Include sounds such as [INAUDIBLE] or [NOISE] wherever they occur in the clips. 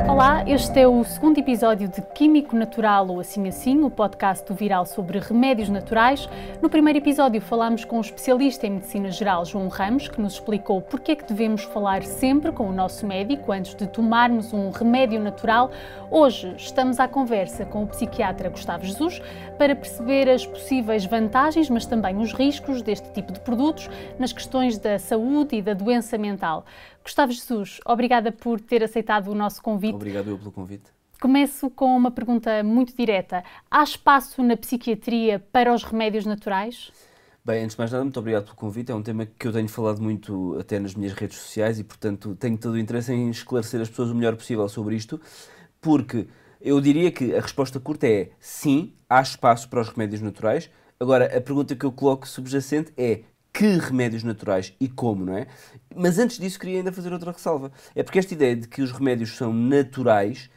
Olá, este é o segundo episódio de Químico Natural ou Assim Assim, o podcast do Viral sobre remédios naturais. No primeiro episódio falámos com o especialista em Medicina Geral, João Ramos, que nos explicou porque é que devemos falar sempre com o nosso médico antes de tomarmos um remédio natural. Hoje estamos à conversa com o psiquiatra Gustavo Jesus para perceber as possíveis vantagens, mas também os riscos deste tipo de produtos nas questões da saúde e da doença mental. Gustavo Jesus, obrigada por ter aceitado o nosso convite. Obrigado eu pelo convite. Começo com uma pergunta muito direta. Há espaço na psiquiatria para os remédios naturais? Bem, antes de mais nada, muito obrigado pelo convite. É um tema que eu tenho falado muito até nas minhas redes sociais e, portanto, tenho todo o interesse em esclarecer as pessoas o melhor possível sobre isto, porque eu diria que a resposta curta é sim, há espaço para os remédios naturais. Agora, a pergunta que eu coloco subjacente é que remédios naturais e como, não é? Mas antes disso queria ainda fazer outra ressalva. É porque esta ideia de que os remédios são naturais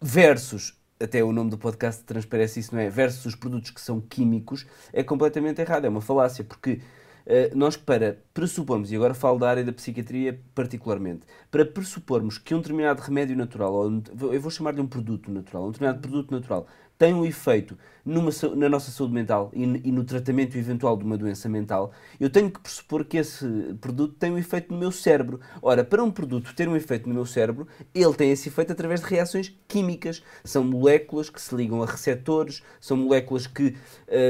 versus, até o nome do podcast transparece isso, não é? Versus os produtos que são químicos, é completamente errado, é uma falácia, porque uh, nós para pressupormos, e agora falo da área da psiquiatria particularmente, para pressupormos que um determinado remédio natural, ou eu vou chamar-lhe um produto natural, um determinado produto natural, tem um efeito numa, na nossa saúde mental e, e, no tratamento eventual de uma doença mental, eu tenho que pressupor que esse produto tem um efeito no meu cérebro. Ora, para um produto ter um efeito no meu cérebro, ele tem esse efeito através de reações químicas. São moléculas que se ligam a receptores, são moléculas que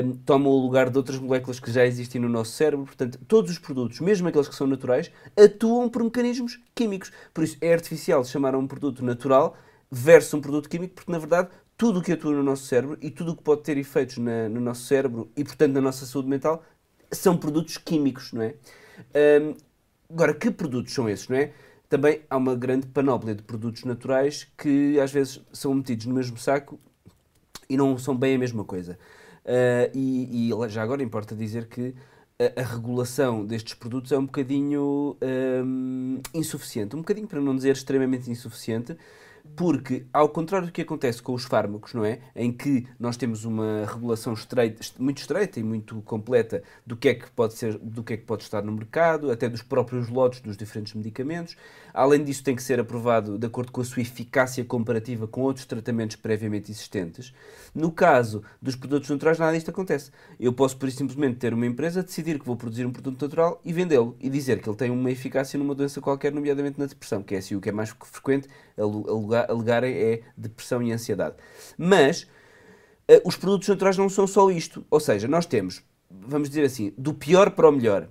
um, tomam o lugar de outras moléculas que já existem no nosso cérebro. Portanto, todos os produtos, mesmo aqueles que são naturais, atuam por mecanismos químicos. Por isso, é artificial chamar a um produto natural versus um produto químico, porque na verdade tudo o que atua no nosso cérebro e tudo o que pode ter efeitos na, no nosso cérebro e, portanto, na nossa saúde mental são produtos químicos, não é? Um, agora, que produtos são esses, não é? Também há uma grande panóplia de produtos naturais que às vezes são metidos no mesmo saco e não são bem a mesma coisa. Uh, e, e, já agora importa dizer que a, a, regulação destes produtos é um bocadinho um, insuficiente. Um bocadinho, para não dizer extremamente insuficiente, porque, ao contrário do que acontece com os fármacos, não é? Em que nós temos uma regulação estreita, muito estreita e muito completa do que é que pode ser, do que é que pode estar no mercado, até dos próprios lotes dos diferentes medicamentos. Além disso, tem que ser aprovado de acordo com a sua eficácia comparativa com outros tratamentos previamente existentes. No caso dos produtos naturais, nada disto acontece. Eu posso, por simplesmente, ter uma empresa, decidir que vou produzir um produto natural e vendê-lo e dizer que ele tem uma eficácia numa doença qualquer, nomeadamente na depressão, que é assim o que é mais frequente alegarem é depressão e ansiedade. Mas uh, os produtos naturais não são só isto. Ou seja, nós temos, vamos dizer assim, do pior para o melhor.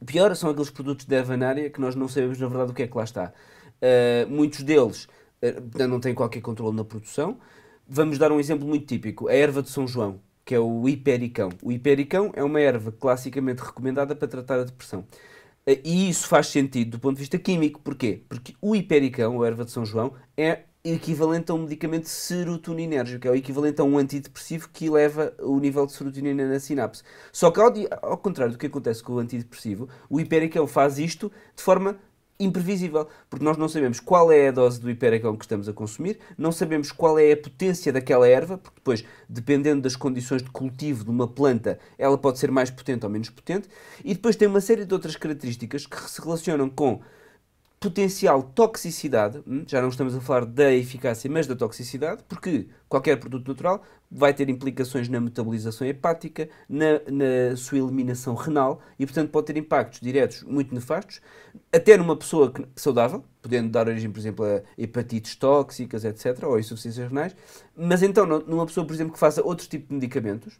O pior são aqueles produtos de ervanária que nós não sabemos na verdade o que é que lá está. Uh, muitos deles uh, não têm qualquer controle na produção. Vamos dar um exemplo muito típico: a erva de São João, que é o hipericão. O hipericão é uma erva classicamente recomendada para tratar a depressão. E isso faz sentido do ponto de vista químico. Porquê? Porque o hipericão, ou erva de São João, é equivalente a um medicamento serotoninérgico, é o equivalente a um antidepressivo que eleva o nível de serotonina na sinapse. Só que, ao, ao contrário do que acontece com o antidepressivo, o hipericão faz isto de forma imprevisível, porque nós não sabemos qual é a dose do hiperacão que estamos a consumir, não sabemos qual é a potência daquela erva, porque depois, dependendo das condições de cultivo de uma planta, ela pode ser mais potente ou menos potente, e depois tem uma série de outras características que se relacionam com potencial toxicidade, hum, já não estamos a falar da eficácia, mas da toxicidade, porque qualquer produto natural vai ter implicações na metabolização hepática, na, na sua eliminação renal e, portanto, pode ter impactos diretos muito nefastos, até numa pessoa saudável, podendo dar origem, por exemplo, a hepatites tóxicas, etc., ou insuficiências renais, mas então, numa pessoa, por exemplo, que faça outro tipo de medicamentos,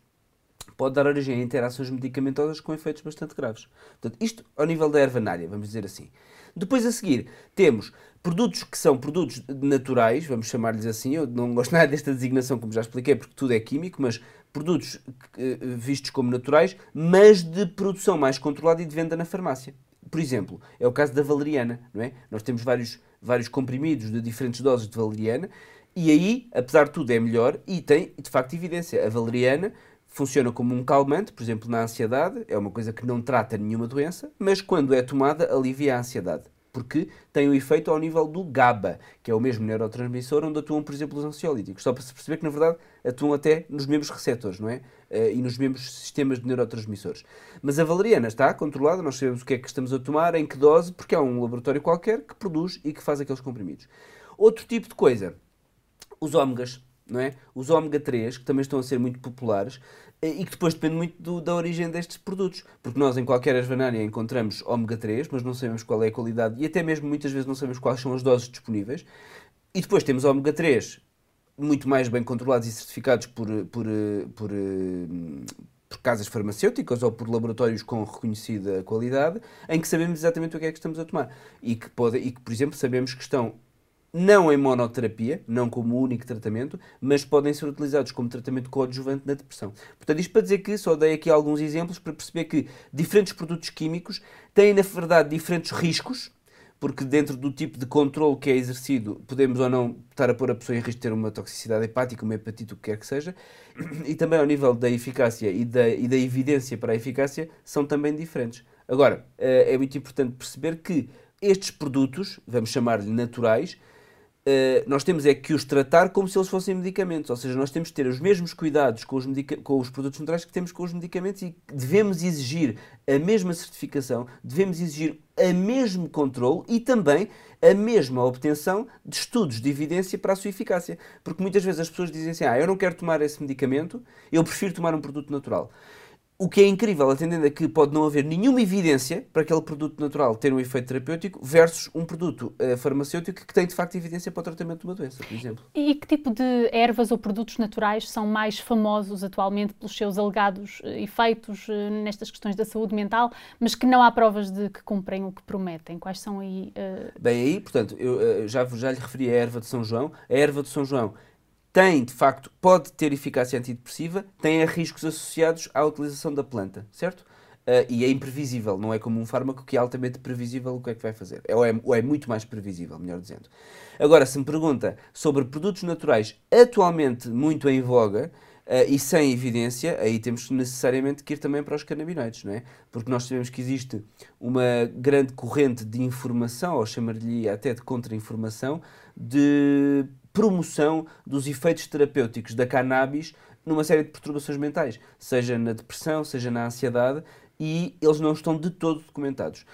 pode dar origem a interações medicamentosas com efeitos bastante graves. Portanto, isto ao nível da ervanária, vamos dizer assim. Depois a seguir temos produtos que são produtos naturais, vamos chamar-lhes assim, eu não gosto [LAUGHS] nada desta designação, como já expliquei, porque tudo é químico, mas produtos eh, vistos como naturais, mas de produção mais controlada e de venda na farmácia. Por exemplo, é o caso da valeriana, não é? Nós temos vários, vários comprimidos de diferentes doses de valeriana, e aí, apesar de tudo, é melhor e tem, de facto, evidência. A valeriana funciona como um calmante, por exemplo, na ansiedade, é uma coisa que não trata nenhuma doença, mas quando é tomada alivia a ansiedade, porque tem o um efeito ao nível do GABA, que é o mesmo neurotransmissor onde atuam, por exemplo, os ansiolíticos. Só para se perceber que, na verdade, atuam até nos mesmos receptores, não é? Uh, e nos mesmos sistemas de neurotransmissores. Mas a valeriana está controlada, nós sabemos o que é que estamos a tomar, em que dose, porque é um laboratório qualquer que produz e que faz aqueles comprimidos. Outro tipo de coisa, os ômegas, não é? Os ômega 3, que também estão a ser muito populares, eh, e que depois depende muito do, da origem destes produtos. Porque nós em qualquer ervanária encontramos ômega 3, mas não sabemos qual é a qualidade e até mesmo muitas vezes não sabemos quais são as doses disponíveis. E depois temos ômega 3 muito mais bem controlados e certificados por, por, por, por casas farmacêuticas ou por laboratórios com reconhecida qualidade, em que sabemos exatamente o que é que estamos a tomar. E que, pode, e que por exemplo, sabemos que estão não em monoterapia, não como único tratamento, mas podem ser utilizados como tratamento coadjuvante na depressão. Portanto, isto para dizer que só dei aqui alguns exemplos para perceber que diferentes produtos químicos têm, na verdade, diferentes riscos, porque dentro do tipo de controle que é exercido, podemos ou não estar a pôr a pessoa em risco de ter uma toxicidade hepática, uma hepatite, o que quer que seja, e também ao nível da eficácia e da, e da evidência para a eficácia, são também diferentes. Agora, eh, é muito importante perceber que estes produtos, vamos chamar-lhe naturais, nós temos é que os tratar como se eles fossem medicamentos, ou seja, nós temos que ter os mesmos cuidados com os, com os produtos naturais que temos com os medicamentos e devemos exigir a mesma certificação, devemos exigir a mesmo controle e também a mesma obtenção de estudos de evidência para a sua eficácia. Porque muitas vezes as pessoas dizem assim: ah, eu não quero tomar esse medicamento, eu prefiro tomar um produto natural. O que é incrível, atendendo a que pode não haver nenhuma evidência para aquele produto natural ter um efeito terapêutico versus um produto uh, farmacêutico que tem de facto evidência para o tratamento de uma doença, por exemplo. E que tipo de ervas ou produtos naturais são mais famosos atualmente pelos seus alegados uh, efeitos uh, nestas questões da saúde mental, mas que não há provas de que cumprem o que prometem? Quais são aí? Bem, aí, portanto, eu já, já lhe referi a erva de São João. A erva de São João tem, de facto, pode ter eficácia antidepressiva, tem riscos associados à utilização da planta, certo? Uh, e é imprevisível, não é como um fármaco que é altamente previsível o que é que vai fazer. É, ou, é, ou é muito mais previsível, melhor dizendo. Agora, se me pergunta sobre produtos naturais atualmente muito em voga, Uh, e sem evidência, aí temos necessariamente que ir também para os canabinoides, não é? Porque nós sabemos que existe uma grande corrente de informação, ou chamar-lhe até de contra-informação, de promoção dos efeitos terapêuticos da cannabis numa série de perturbações mentais, seja na depressão, seja na ansiedade, e eles não estão de todo documentados.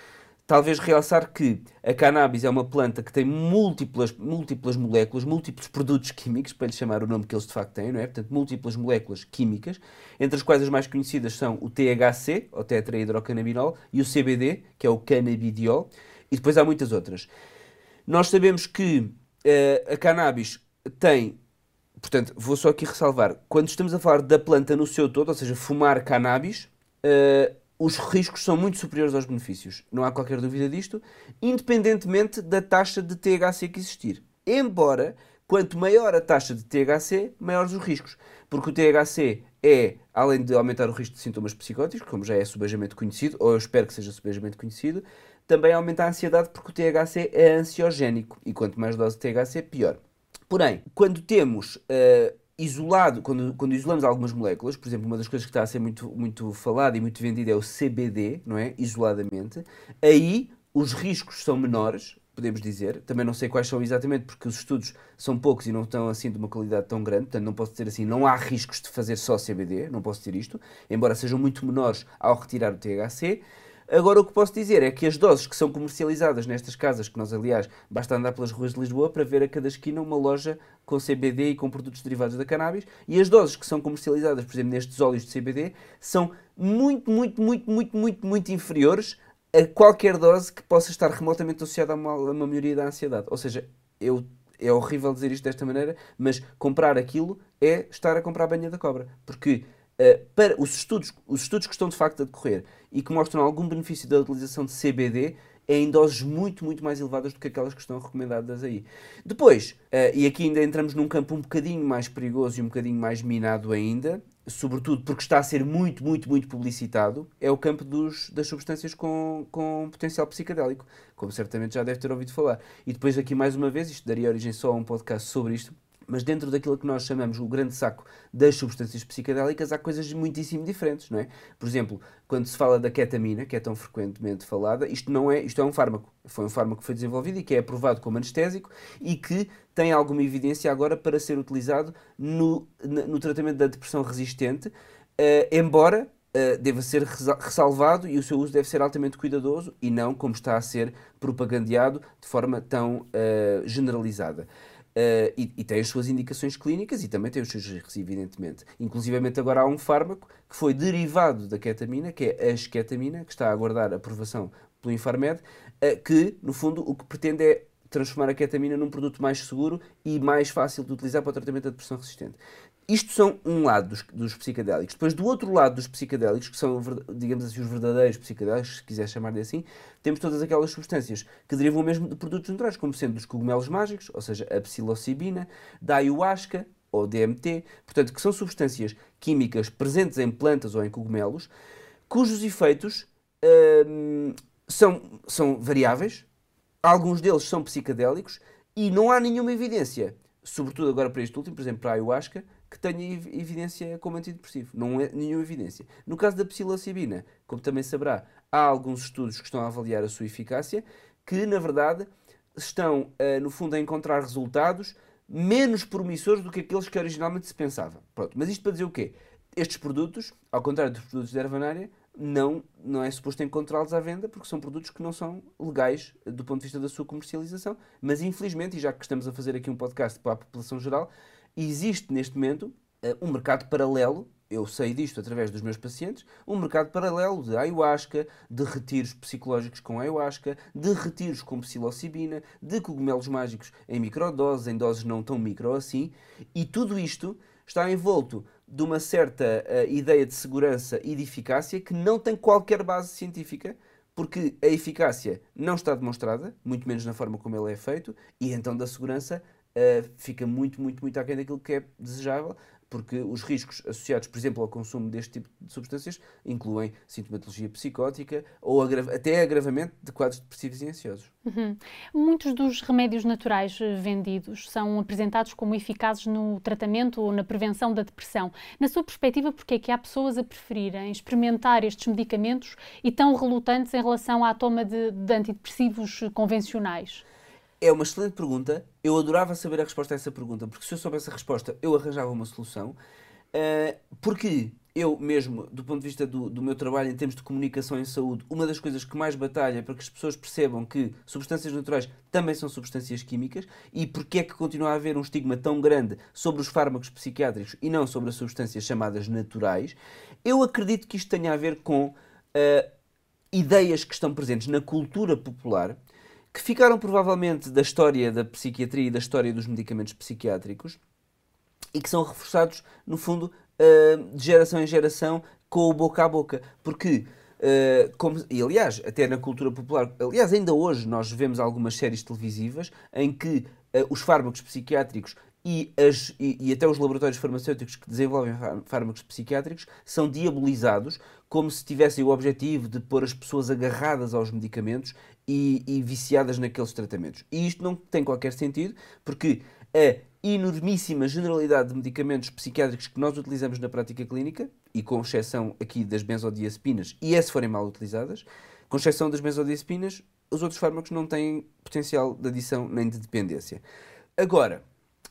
Talvez realçar que a cannabis é uma planta que tem múltiplas, múltiplas moléculas, múltiplos produtos químicos, para lhe chamar o nome que eles de facto têm, não é? Portanto, múltiplas moléculas químicas, entre as quais as mais conhecidas são o THC, ou tetrahidrocannabinol, e o CBD, que é o cannabidiol, e depois há muitas outras. Nós sabemos que a cannabis tem. Portanto, vou só aqui ressalvar: quando estamos a falar da planta no seu todo, ou seja, fumar cannabis, uh, os riscos são muito superiores aos benefícios. Não há qualquer dúvida disto, independentemente da taxa de THC que existir. Embora, quanto maior a taxa de THC, maiores os riscos. Porque o THC é, além de aumentar o risco de sintomas psicóticos, como já é subejamente conhecido, ou eu espero que seja subejamente conhecido, também aumenta a ansiedade porque o THC é ansiogénico e quanto mais dose de THC, pior. Porém, quando temos uh, isolado, quando, quando isolamos algumas moléculas, por exemplo, uma das coisas que está a ser muito, muito falada e muito vendida é o CBD, não é? Isoladamente, aí os riscos são menores, podemos dizer. Também não sei quais são exatamente, porque os estudos são poucos e não estão assim de uma qualidade tão grande, portanto não posso dizer assim, não há riscos de fazer só CBD, não posso dizer isto, embora sejam muito menores ao retirar o THC. Agora, o que posso dizer é que as doses que são comercializadas nestas casas, que nós, aliás, basta andar pelas ruas de Lisboa para ver a cada esquina uma loja com CBD e com produtos derivados da cannabis, e as doses que são comercializadas, por exemplo, nestes óleos de CBD, são muito, muito, muito, muito, muito, muito inferiores a qualquer dose que possa estar remotamente associada a uma, a uma da ansiedade. Ou seja, eu é horrível dizer isto desta maneira, mas comprar aquilo é estar a comprar a banha da cobra. Porque uh, para os estudos, os estudos que estão de facto a decorrer e que mostram algum benefício da utilização de CBD é em doses muito, muito mais elevadas do que aquelas que estão recomendadas aí. Depois, uh, e aqui ainda entramos num campo um bocadinho mais perigoso e um bocadinho mais minado ainda, sobretudo porque está a ser muito, muito, muito publicitado, é o campo dos, das substâncias com, com potencial psicadélico, como certamente já deve ter ouvido falar. E depois aqui mais uma vez, isto daria origem só a um podcast sobre isto, mas dentro daquilo que nós chamamos o grande saco das substâncias psicadélicas há coisas muitíssimo diferentes, não é? Por exemplo, quando se fala da ketamina, que é tão frequentemente falada, isto não é, isto é um fármaco. Foi um fármaco que foi desenvolvido e que é aprovado como anestésico e que tem alguma evidência agora para ser utilizado no, no tratamento da depressão resistente, uh, embora uh, deva ser ressalvado e o seu uso deve ser altamente cuidadoso e não como está a ser propagandeado de forma tão uh, generalizada. Uh, e, e, tem as suas indicações clínicas e também tem os seus riscos, evidentemente. Inclusivamente agora há um fármaco que foi derivado da ketamina, que é a esketamina, que está a aguardar aprovação pelo Infarmed, uh, que, no fundo, o que pretende é transformar a ketamina num produto mais seguro e mais fácil de utilizar para o tratamento da depressão resistente. Isto são um lado dos, dos, psicadélicos. Depois, do outro lado dos psicadélicos, que são, digamos assim, os verdadeiros psicadélicos, se quiser chamar de assim, temos todas aquelas substâncias que derivam mesmo de produtos naturais, como sendo dos cogumelos mágicos, ou seja, a psilocibina, da ayahuasca, ou DMT, portanto, que são substâncias químicas presentes em plantas ou em cogumelos, cujos efeitos hum, são, são variáveis, alguns deles são psicadélicos, e não há nenhuma evidência, sobretudo agora para este último, por exemplo, para a ayahuasca, que tenha evidência como antidepressivo. Não é nenhuma evidência. No caso da psilocibina, como também saberá, há alguns estudos que estão a avaliar a sua eficácia, que na verdade estão, uh, no fundo, a encontrar resultados menos promissores do que aqueles que originalmente se pensava. Pronto, mas isto para dizer o quê? Estes produtos, ao contrário dos produtos da ervanária, não, não é suposto encontrá-los à venda porque são produtos que não são legais do ponto de vista da sua comercialização. Mas infelizmente, e já que estamos a fazer aqui um podcast para a população geral, existe neste momento uh, um mercado paralelo, eu sei disto através dos meus pacientes, um mercado paralelo de ayahuasca, de retiros psicológicos com ayahuasca, de retiros com psilocibina, de cogumelos mágicos em microdoses, em doses não tão micro assim, e tudo isto está envolto de uma certa uh, ideia de segurança e de eficácia que não tem qualquer base científica, porque a eficácia não está demonstrada, muito menos na forma como ele é feito, e então da segurança uh, fica muito, muito, muito aquém daquilo que é desejável, porque os riscos associados, por exemplo, ao consumo deste tipo de substâncias incluem sintomatologia psicótica ou até agravamento de quadros depressivos e ansiosos. Uhum. Muitos dos remédios naturais eh, vendidos são apresentados como eficazes no tratamento ou na prevenção da depressão. Na sua perspectiva, por que é que há pessoas a preferirem experimentar estes medicamentos e tão relutantes em relação à toma de, de antidepressivos convencionais? É uma excelente pergunta. Eu adorava saber a resposta a essa pergunta, porque se eu soubesse a resposta, eu arranjava uma solução. Uh, porque eu mesmo, do ponto de vista do, do, meu trabalho em termos de comunicação em saúde, uma das coisas que mais batalha é para que as pessoas percebam que substâncias naturais também são substâncias químicas e porque é que continua a haver um estigma tão grande sobre os fármacos psiquiátricos e não sobre as substâncias chamadas naturais, eu acredito que isto tenha a ver com uh, ideias que estão presentes na cultura popular que ficaram provavelmente da história da psiquiatria e da história dos medicamentos psiquiátricos e que são reforçados, no fundo, uh, de geração em geração com o boca a boca. Porque, uh, como, e aliás, até na cultura popular, aliás, ainda hoje nós vemos algumas séries televisivas em que uh, os fármacos psiquiátricos e, as, e, e, até os laboratórios farmacêuticos que desenvolvem fármacos psiquiátricos são diabolizados como se tivessem o objetivo de pôr as pessoas agarradas aos medicamentos e, e viciadas naqueles tratamentos. E isto não tem qualquer sentido, porque a enormíssima generalidade de medicamentos psiquiátricos que nós utilizamos na prática clínica, e com exceção aqui das benzodiazepinas, e é se forem mal utilizadas, com exceção das benzodiazepinas, os outros fármacos não têm potencial de adição nem de dependência. Agora,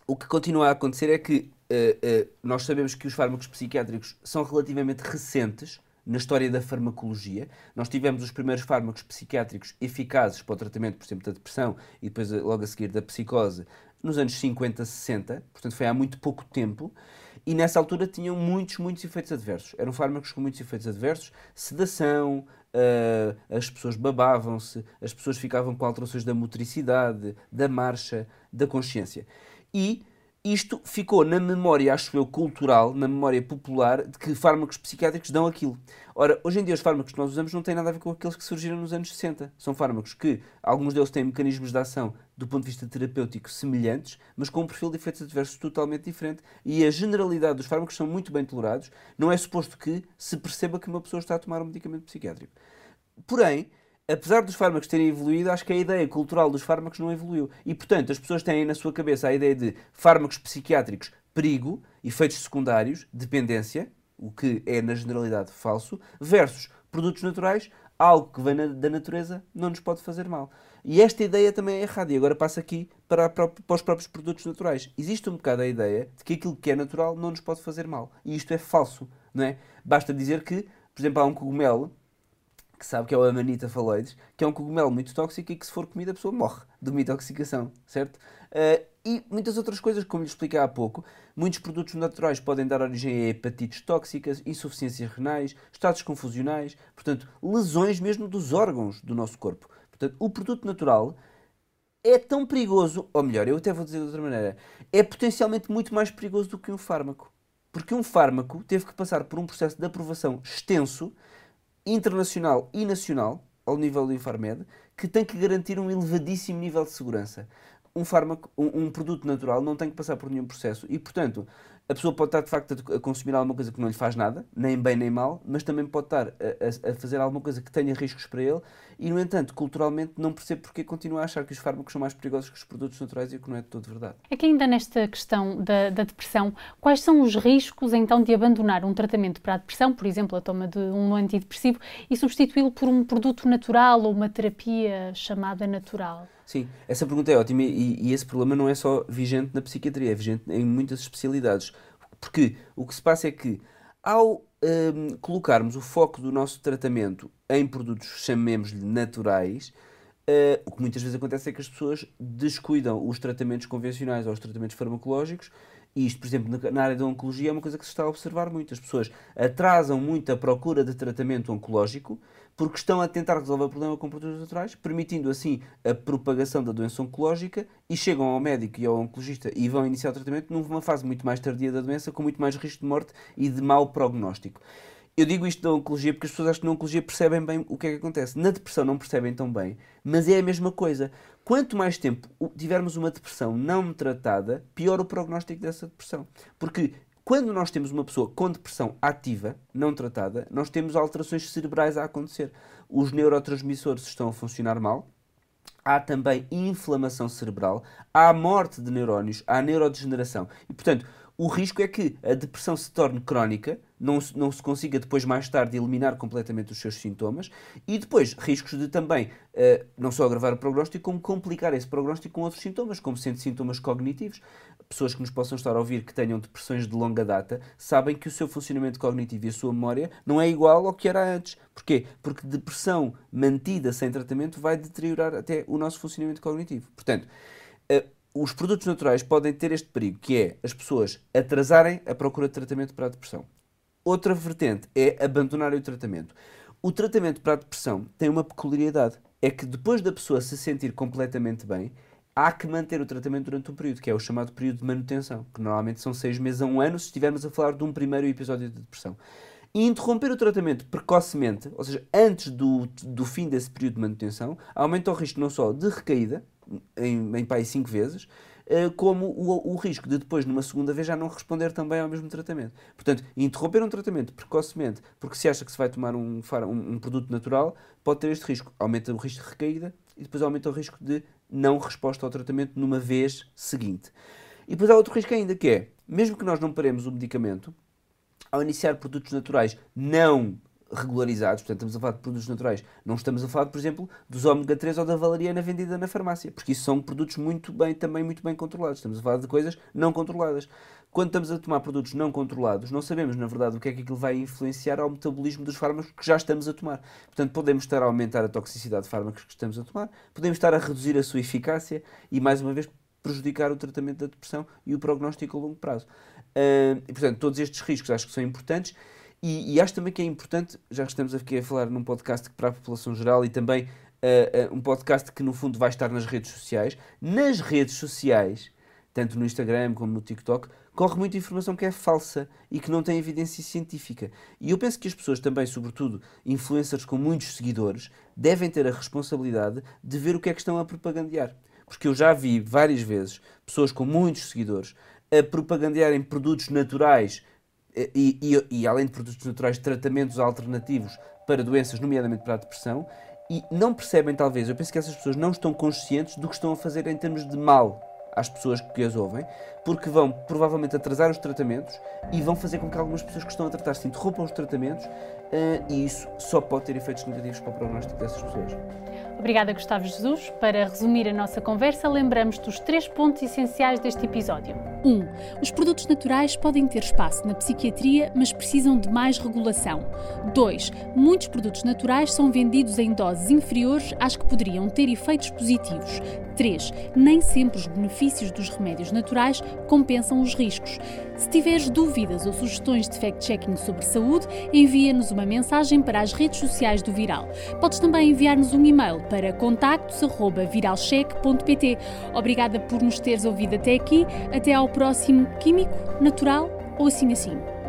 o que continua a acontecer é que uh, uh, nós sabemos que os fármacos psiquiátricos são relativamente recentes, na história da farmacologia. Nós tivemos os primeiros fármacos psiquiátricos eficazes para o tratamento, por exemplo, da depressão e depois eh, logo a seguir da psicose nos anos 50, 60, portanto foi há muito pouco tempo, e nessa altura tinham muitos, muitos efeitos adversos. Eram fármacos com muitos efeitos adversos, sedação, uh, as pessoas babavam-se, as pessoas ficavam com alterações da motricidade, da marcha, da consciência. E isto ficou na memória, acho eu, cultural, na memória popular, de que fármacos psiquiátricos dão aquilo. Ora, hoje em dia os fármacos que nós usamos não têm nada a ver com aqueles que surgiram nos anos 60. São fármacos que, alguns deles têm mecanismos de ação do ponto de vista terapêutico semelhantes, mas com um perfil de efeitos adversos totalmente diferente. E a generalidade dos fármacos são muito bem tolerados. Não é suposto que se perceba que uma pessoa está a tomar um medicamento psiquiátrico. Porém, apesar dos fármacos terem evoluído, acho que a ideia cultural dos fármacos não evoluiu. E, portanto, as pessoas têm na sua cabeça a ideia de fármacos psiquiátricos, perigo, efeitos secundários, dependência, o que é, na generalidade, falso, versus produtos naturais, algo que vem da natureza, não nos pode fazer mal. E esta ideia também é errada. E agora passa aqui para, para, os próprios produtos naturais. Existe um bocado a ideia de que aquilo que é natural não nos pode fazer mal. E isto é falso, não é? Basta dizer que Por exemplo, há um cogumelo que sabe que é o Amanita phalloides, que é um cogumelo muito tóxico e que se for comida a pessoa morre de uma intoxicação, certo? Uh, e muitas outras coisas, como lhe expliquei há pouco. Muitos produtos naturais podem dar origem a hepatites tóxicas, insuficiências renais, estados confusionais, portanto, lesões mesmo dos órgãos do nosso corpo. Portanto, o produto natural é tão perigoso, ou melhor, eu até vou dizer de outra maneira, é potencialmente muito mais perigoso do que um fármaco. Porque um fármaco teve que passar por um processo de aprovação extenso internacional e nacional, ao nível do Infarmed, que tem que garantir um elevadíssimo nível de segurança. Um fármaco, um, um, produto natural não tem que passar por nenhum processo e, portanto, a pessoa pode estar de facto a consumir alguma coisa que não lhe faz nada, nem bem nem mal, mas também pode estar a, a, fazer alguma coisa que tenha riscos para ele e, no entanto, culturalmente não percebe porque continua a achar que os fármacos são mais perigosos que os produtos naturais e que não é de todo verdade. É que ainda nesta questão da, da depressão, quais são os riscos então de abandonar um tratamento para a depressão, por exemplo, a toma de um antidepressivo, e substituí-lo por um produto natural ou uma terapia chamada natural? Sim, essa pergunta é ótima e, e, esse problema não é só vigente na psiquiatria, é vigente em muitas especialidades. Porque o que se passa é que, ao um, colocarmos o foco do nosso tratamento em produtos, chamemos-lhe naturais, uh, o que muitas vezes acontece é que as pessoas descuidam os tratamentos convencionais ou os tratamentos farmacológicos e isto, por exemplo, na área da oncologia é uma coisa que se está a observar muito. As pessoas atrasam muito a procura de tratamento oncológico porque estão a tentar resolver o problema com produtos naturais, permitindo assim a propagação da doença oncológica e chegam ao médico e ao oncologista e vão iniciar o tratamento numa fase muito mais tardia da doença, com muito mais risco de morte e de mau prognóstico. Eu digo isto da oncologia porque as pessoas acham que na oncologia percebem bem o que é que acontece. Na depressão não percebem tão bem, mas é a mesma coisa. Quanto mais tempo tivermos uma depressão não tratada, pior o prognóstico dessa depressão. Porque quando nós temos uma pessoa com depressão ativa, não tratada, nós temos alterações cerebrais a acontecer. Os neurotransmissores estão a funcionar mal, há também inflamação cerebral, há morte de neurónios, há neurodegeneração. E, portanto, o risco é que a depressão se torne crónica, não, não se consiga depois, mais tarde, eliminar completamente os seus sintomas e depois riscos de também uh, não só agravar o prognóstico, como complicar esse prognóstico com outros sintomas, como sendo sintomas cognitivos. Pessoas que nos possam estar a ouvir que tenham depressões de longa data sabem que o seu funcionamento cognitivo e a sua memória não é igual ao que era antes. Porquê? Porque depressão mantida sem tratamento vai deteriorar até o nosso funcionamento cognitivo. Portanto, uh, os produtos naturais podem ter este perigo, que é as pessoas atrasarem a procura de tratamento para a depressão. Outra vertente é abandonar o tratamento. O tratamento para a depressão tem uma peculiaridade, é que depois da pessoa se sentir completamente bem, há que manter o tratamento durante um período, que é o chamado período de manutenção, que normalmente são seis meses a um ano, se estivermos a falar de um primeiro episódio de depressão. E interromper o tratamento precocemente, ou seja, antes do, do fim desse período de manutenção, aumenta o risco não só de recaída, em, em pai cinco vezes, eh, como o, o, risco de depois, numa segunda vez, já não responder também ao mesmo tratamento. Portanto, interromper um tratamento precocemente, porque se acha que se vai tomar um, um, um produto natural, pode ter este risco. Aumenta o risco de recaída e depois aumenta o risco de não resposta ao tratamento numa vez seguinte. E depois há outro risco ainda, que é, mesmo que nós não paremos o medicamento, ao iniciar produtos naturais não regularizados, portanto estamos a falar de produtos naturais, não estamos a falar, por exemplo, dos ômega 3 ou da valeriana vendida na farmácia, porque isso são produtos muito bem, também muito bem controlados, estamos a falar de coisas não controladas. Quando estamos a tomar produtos não controlados, não sabemos, na verdade, o que é que aquilo vai influenciar ao metabolismo dos fármacos que já estamos a tomar. Portanto, podemos estar a aumentar a toxicidade de fármacos que estamos a tomar, podemos estar a reduzir a sua eficácia e, mais uma vez, prejudicar o tratamento da depressão e o prognóstico a longo prazo. Uh, e, portanto, todos estes riscos acho que são importantes e, e, acho também que é importante, já estamos aqui a falar num podcast para a população geral e também uh, uh, um podcast que no fundo vai estar nas redes sociais. Nas redes sociais, tanto no Instagram como no TikTok, corre muita informação que é falsa e que não tem evidência científica. E eu penso que as pessoas também, sobretudo influencers com muitos seguidores, devem ter a responsabilidade de ver o que é que estão a propagandear. Porque eu já vi várias vezes pessoas com muitos seguidores a propagandearem produtos naturais e, e, e, além de produtos naturais, tratamentos alternativos para doenças, nomeadamente para a depressão, e não percebem, talvez, eu penso que essas pessoas não estão conscientes do que estão a fazer em termos de mal às pessoas que as ouvem, porque vão provavelmente atrasar os tratamentos e vão fazer com que algumas pessoas que estão a tratar se interrompam os tratamentos, uh, e isso só pode ter efeitos negativos para o prognóstico dessas pessoas. Obrigada, Gustavo Jesus. Para resumir a nossa conversa, lembramos dos três pontos essenciais deste episódio. 1. Os produtos naturais podem ter espaço na psiquiatria, mas precisam de mais regulação. 2. Muitos produtos naturais são vendidos em doses inferiores às que poderiam ter efeitos positivos. 3. Nem sempre os benefícios dos remédios naturais compensam os riscos. Se tiveres dúvidas ou sugestões de fact-checking sobre saúde, envia-nos uma mensagem para as redes sociais do Viral. Podes também enviar-nos um e-mail para contactos.viralcheck.pt. Obrigada por nos teres ouvido até aqui. Até ao próximo Químico, Natural ou Assim Assim.